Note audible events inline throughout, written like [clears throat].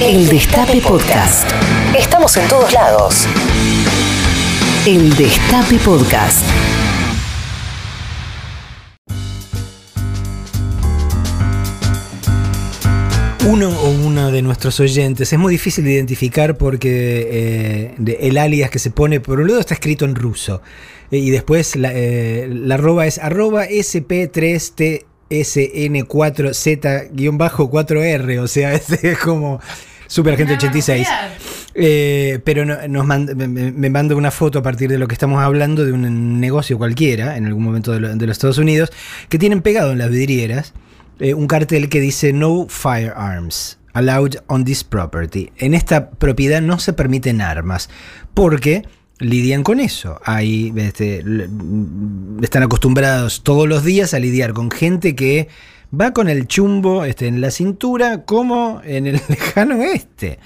El Destape Podcast. Estamos en todos lados. El Destape Podcast. Uno o una de nuestros oyentes es muy difícil de identificar porque eh, de- el alias que se pone, por un lado está escrito en ruso eh, y después la, eh, la arroba es arroba sp3tsn4z-4r, o sea, [laughs] es, es como Super Gente 86. Eh, pero no- nos me, me- me manda una foto a partir de lo que estamos hablando de un negocio cualquiera en algún momento de, lo- de los Estados Unidos que tienen pegado en las vidrieras eh, un cartel que dice No firearms allowed on this property. En esta propiedad no se permiten armas porque lidian con eso. Hay, este, l- están acostumbrados todos los días a lidiar con gente que va con el chumbo este, en la cintura como en el [laughs] lejano oeste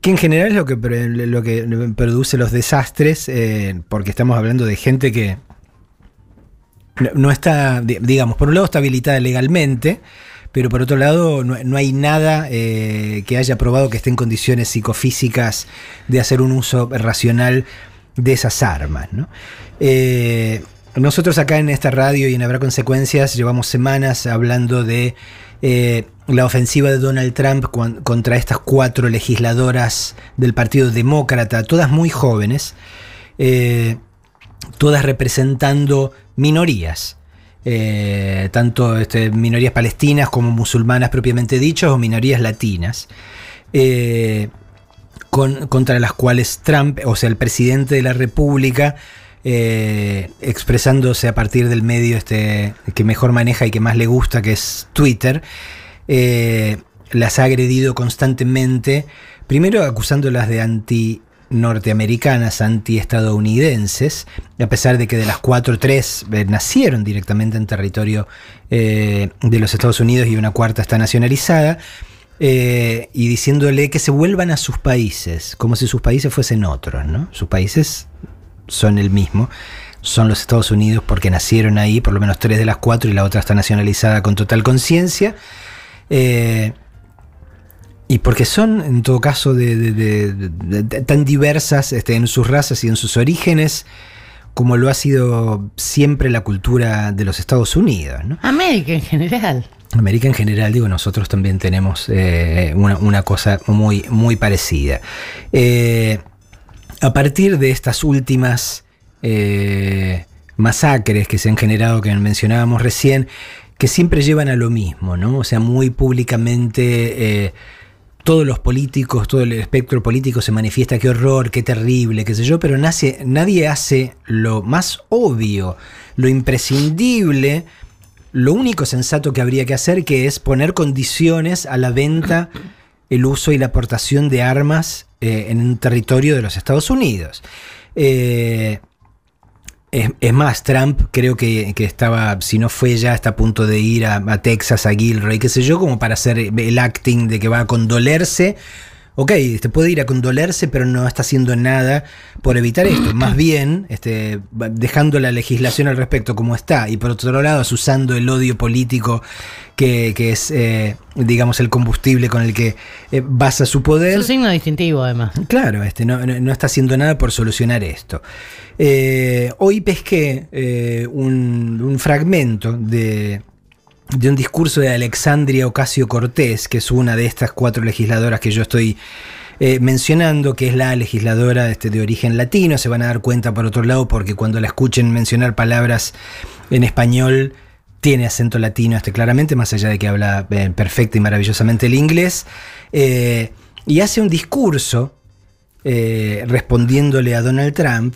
que en general es lo que, lo que produce los desastres, eh, porque estamos hablando de gente que no, está, di- digamos, por un lado está habilitada legalmente, pero por otro lado no, no hay nada eh, que haya probado que esté en condiciones psicofísicas de hacer un uso racional de esas armas. ¿no? Eh, nosotros acá en esta radio y en Habrá Consecuencias llevamos semanas hablando de eh, la ofensiva de Donald Trump contra estas cuatro legisladoras del Partido Demócrata, todas muy jóvenes, todas representando minorías. Eh, tanto este, minorías palestinas como musulmanas propiamente dichas o minorías latinas, eh, con- contra las cuales Trump, o sea, el presidente de la República, eh, expresándose a partir del medio este, que mejor maneja y que más le gusta, que es Twitter, las ha agredido constantemente, primero acusándolas de anti norteamericanas, antiestadounidenses, a pesar de que de las cuatro, tres eh, nacieron directamente en territorio eh, de los Estados Unidos y una cuarta está nacionalizada, eh, y diciéndole que se vuelvan a sus países, como si sus países fuesen otros, ¿no? Sus países son el mismo, son los Estados Unidos porque nacieron ahí, por lo menos tres de las cuatro, y la otra está nacionalizada con total conciencia. Y porque son, en todo caso, de, de- tan diversas este, en sus razas y en sus orígenes, como lo ha sido siempre la cultura de los Estados Unidos. ¿no? América en general. América en general, digo, nosotros también tenemos eh, una, una cosa muy, muy parecida. Eh, a partir de estas últimas eh, masacres que se han generado, que mencionábamos recién, que siempre llevan a lo mismo, ¿no? O sea, muy públicamente todos los políticos, todo el espectro político se manifiesta, qué horror, qué terrible, qué sé yo, pero nadie hace lo más obvio, lo imprescindible, lo único sensato que habría que hacer, que es poner condiciones a la venta, el uso y la aportación de armas eh, en un territorio de los Estados Unidos. Eh, es, es más, Trump creo que, que estaba, si no fue ya, está a punto de ir a, a Texas, a Gilroy, qué sé yo, como para hacer el acting de que va a condolerse. Ok, este puede ir a condolerse, pero no está haciendo nada por evitar esto. [clears throat] Más bien, este, dejando la legislación al respecto como está, y por otro lado, usando el odio político que, que es, eh, digamos, el combustible con el que eh, basa su poder. Su signo distintivo, además. Claro, este, no, no- no está haciendo nada por solucionar esto. Eh, hoy pesqué eh, un, un fragmento de, de un discurso de Alexandria Ocasio Cortés, que es una de estas cuatro legisladoras que yo estoy eh, mencionando, que es la legisladora este, de origen latino. Se van a dar cuenta por otro lado, porque cuando la escuchen mencionar palabras en español, tiene acento latino este claramente, más allá de que habla eh, perfecta y maravillosamente el inglés. Eh, y hace un discurso eh, respondiéndole a Donald Trump,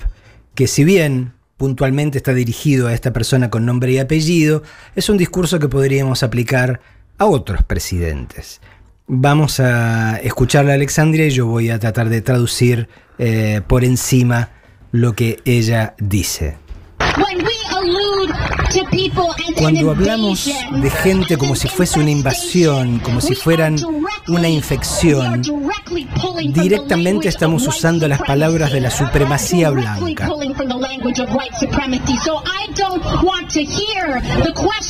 que si bien puntualmente está dirigido a esta persona con nombre y apellido, es un discurso que podríamos aplicar a otros presidentes. Vamos a escucharla a Alexandria y yo voy a tratar de traducir eh, por encima lo que ella dice. Cuando hablamos de gente como si fuese una invasión, como si fueran una infección, directamente estamos usando las palabras de la supremacía blanca.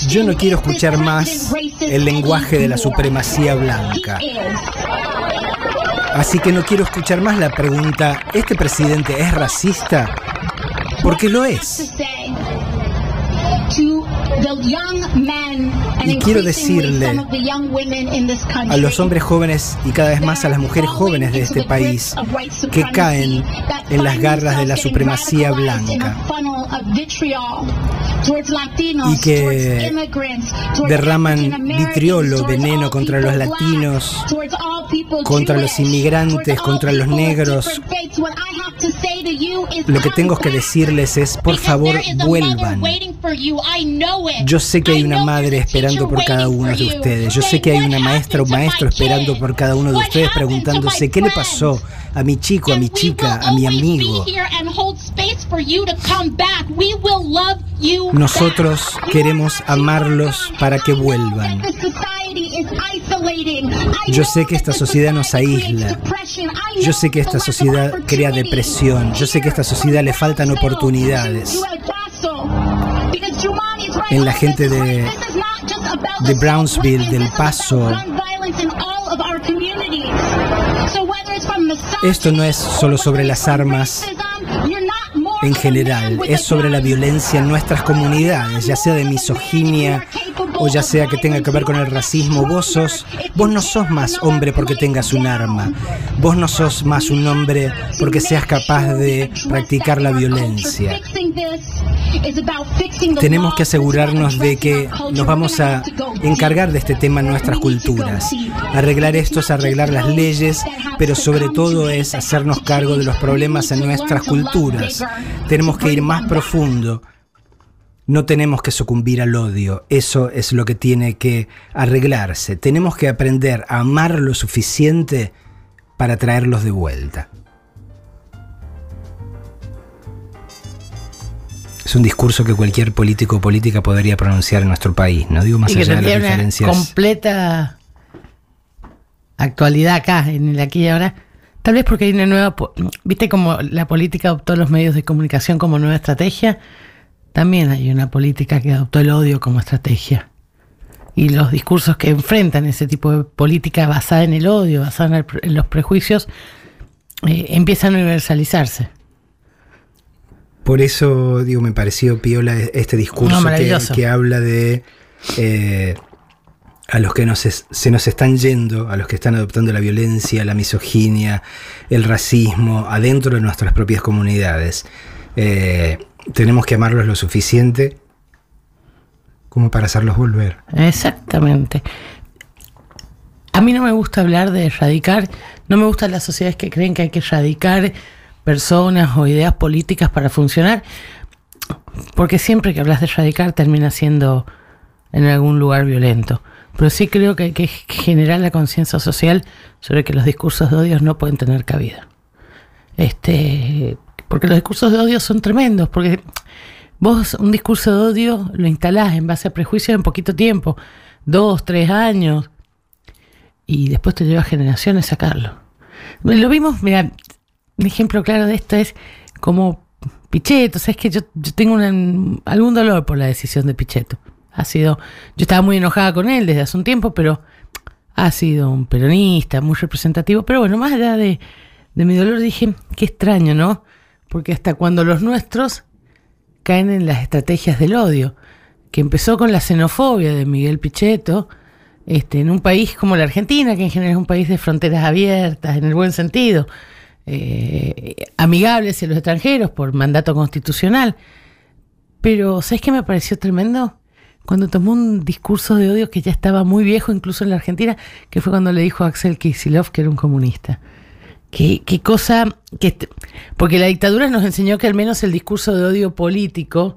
Yo no quiero escuchar más el lenguaje de la supremacía blanca. Así que no quiero escuchar más la pregunta, ¿este presidente es racista? Porque lo es. Y quiero decirle a los hombres jóvenes y cada vez más a las mujeres jóvenes de este país que caen en las garras de la supremacía blanca. y que derraman vitriolo, veneno contra los latinos, contra los inmigrantes, contra los negros. Lo que tengo que decirles es, por favor, vuelvan. Yo sé que hay una madre esperando por cada uno de ustedes. Yo sé que hay una maestra o maestro esperando por cada uno de ustedes preguntándose qué le pasó a mi chico, a mi chica, a mi amigo. Nosotros queremos amarlos para que vuelvan. Yo sé que esta sociedad nos aísla. Yo sé que esta sociedad crea depresión. Yo sé que a esta sociedad le faltan oportunidades. En la gente de Brownsville, del Paso. Esto no es solo sobre las armas en general, es sobre la violencia en nuestras comunidades, ya sea de misoginia o ya sea que tenga que ver con el racismo. Vos sos, vos no sos más hombre porque tengas un arma. Vos no sos más un hombre porque seas capaz de practicar la violencia. Tenemos que asegurarnos de que nos vamos a encargar de este tema en nuestras culturas. Arreglar esto es arreglar las leyes, pero sobre todo es hacernos cargo de los problemas en nuestras culturas. Tenemos que ir más profundo. No tenemos que sucumbir al odio, eso es lo que tiene que arreglarse. Tenemos que aprender a amar lo suficiente para traerlos de vuelta. Es un discurso que cualquier político o política podría pronunciar en nuestro país, no digo más y que allá de las tendría una diferencias. completa actualidad acá, en el aquí y ahora. Tal vez porque hay una nueva. ¿Viste como la política adoptó los medios de comunicación como nueva estrategia? También hay una política que adoptó el odio como estrategia. Y los discursos que enfrentan ese tipo de política basada en el odio, basada en, el pre- en los prejuicios, eh, empiezan a universalizarse. Por eso, digo, me pareció piola este discurso No, que, maravilloso. que habla de eh, a los que nos es- se nos están yendo, a los que están adoptando la violencia, la misoginia, el racismo, adentro de nuestras propias comunidades. Eh, tenemos que amarlos lo suficiente como para hacerlos volver. Exactamente. A mí no me gusta hablar de erradicar, no me gustan las sociedades que creen que hay que erradicar personas o ideas políticas para funcionar, porque siempre que hablas de erradicar termina siendo en algún lugar violento. Pero sí creo que hay que generar la conciencia social sobre que los discursos de odio no pueden tener cabida. Este, porque los discursos de odio son tremendos, porque vos un discurso de odio lo instalás en base a prejuicios en poquito tiempo, dos, tres años, y después te lleva generaciones sacarlo. Lo vimos, mira, un ejemplo claro de esto es como Pichetto, sabes que yo, yo tengo algún dolor por la decisión de Pichetto. Ha sido, yo estaba muy enojada con él desde hace un tiempo, pero ha sido un peronista, muy representativo. Pero bueno, más allá de, mi dolor dije, qué extraño, ¿no? Porque hasta cuando los nuestros caen en las estrategias del odio, que empezó con la xenofobia de Miguel Pichetto, este, en un país como la Argentina, que en general es un país de fronteras abiertas, en el buen sentido, eh, amigable hacia los extranjeros por mandato constitucional. Pero, ¿sabes qué me pareció tremendo? Cuando tomó un discurso de odio que ya estaba muy viejo, incluso en la Argentina, que fue cuando le dijo a Axel Kicillof que era un comunista. Qué, cosa, que porque la dictadura nos enseñó que al menos el discurso de odio político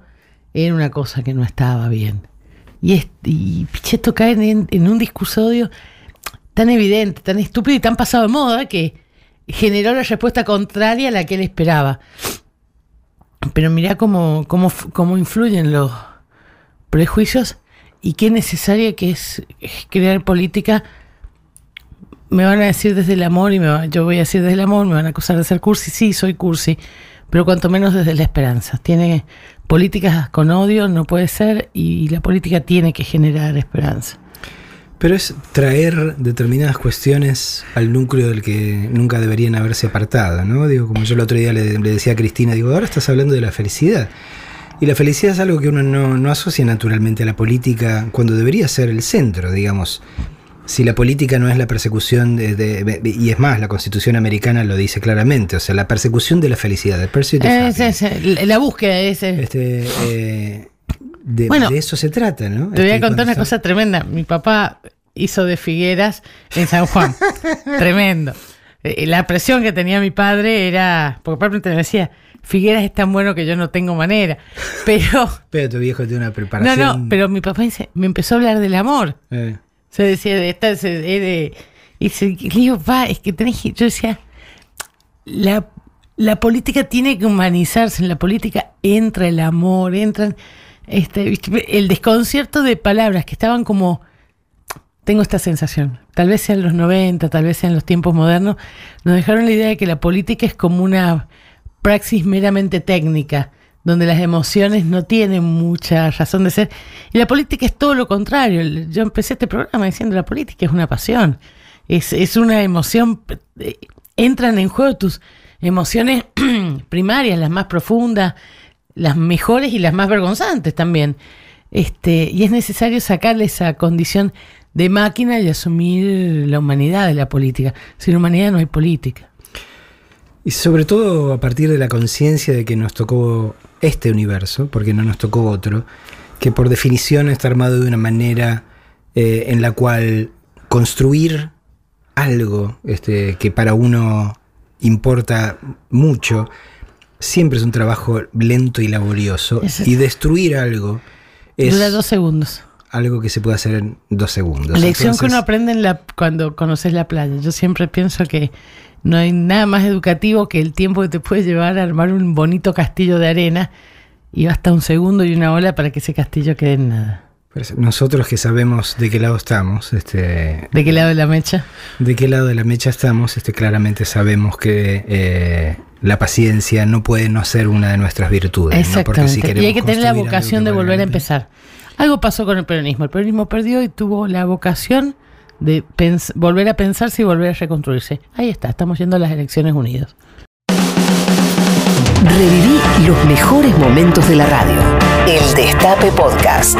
era una cosa que no estaba bien. Y, es- Pichetto cae en, un discurso de odio tan evidente, tan estúpido y tan pasado de moda que generó la respuesta contraria a la que él esperaba. Pero mirá cómo, cómo, cómo influyen los prejuicios y qué necesaria que es crear política. Me van a decir desde el amor y me va- yo voy a decir desde el amor, me van a acusar de ser cursi, sí, soy cursi, pero cuanto menos desde la esperanza. Tiene políticas con odio, no puede ser, y la política tiene que generar esperanza. Pero es traer determinadas cuestiones al núcleo del que nunca deberían haberse apartado, ¿no? Digo, como yo el otro día le, le decía a Cristina, digo, ahora estás hablando de la felicidad. Y la felicidad es algo que uno no, no asocia naturalmente a la política cuando debería ser el centro, digamos. Si la política no es la persecución de, de- y es más, la Constitución americana lo dice claramente, o sea, la persecución de la felicidad, Es- es- la- búsqueda es... es- Este, eh, de, Bueno, de eso se trata, ¿no? Te voy a Este, contar una está- cosa tremenda. Mi papá hizo de Figueras en San Juan. [laughs] Tremendo. Eh, La presión que tenía mi padre era. Porque probablemente me decía, Figueras es tan bueno que yo no tengo manera. [laughs] Pero. Pero tu viejo tiene una No, preparación. no, pero mi papá dice- me empezó a hablar del amor. eh, Se decía de esta. se- de, de- y se, le digo, pa, es que tenés que. Yo decía, la, la política tiene que humanizarse. En la política entra el amor, entran. Este, el desconcierto de palabras que estaban como. Tengo esta sensación. Tal vez sean los 90, tal vez sean los tiempos modernos. Nos dejaron la idea de que la política es como una praxis meramente técnica, donde las emociones no tienen mucha razón de ser. Y la política es todo lo contrario. Yo empecé este programa diciendo la política es una pasión, es, es una emoción. eh, Entran en juego tus emociones [clears throat] primarias, las más profundas, las mejores y las más vergonzantes también. Este, y es necesario sacarle esa condición de máquina y asumir la humanidad de la política. Sin humanidad no hay política. Y sobre todo a partir de la conciencia de que nos tocó este universo, porque no nos tocó otro, que por definición está armado de una manera eh, en la cual construir algo este, que para uno importa mucho, siempre es un trabajo lento y laborioso. Y destruir algo es Dura dos segundos. Algo que se puede hacer en dos segundos. La lección que Entonces, uno aprende en la, cuando conoces la playa. Yo siempre pienso que no hay nada más educativo que el tiempo que te puede llevar a armar un bonito castillo de arena y basta un segundo y una ola para que ese castillo quede en nada. Nosotros que sabemos de qué lado estamos, este, ¿De qué lado de la mecha? de qué lado de la mecha estamos, este, claramente sabemos que eh, la paciencia no puede no ser una de nuestras virtudes. ¿no? Porque Exactamente. si y hay que tener la vocación que de volver a empezar. Algo pasó con el peronismo. El peronismo perdió y tuvo la vocación de volver a pensarse y volver a reconstruirse. Ahí está, estamos yendo a las elecciones unidas. Reviví los mejores momentos de la radio. El Destape Podcast.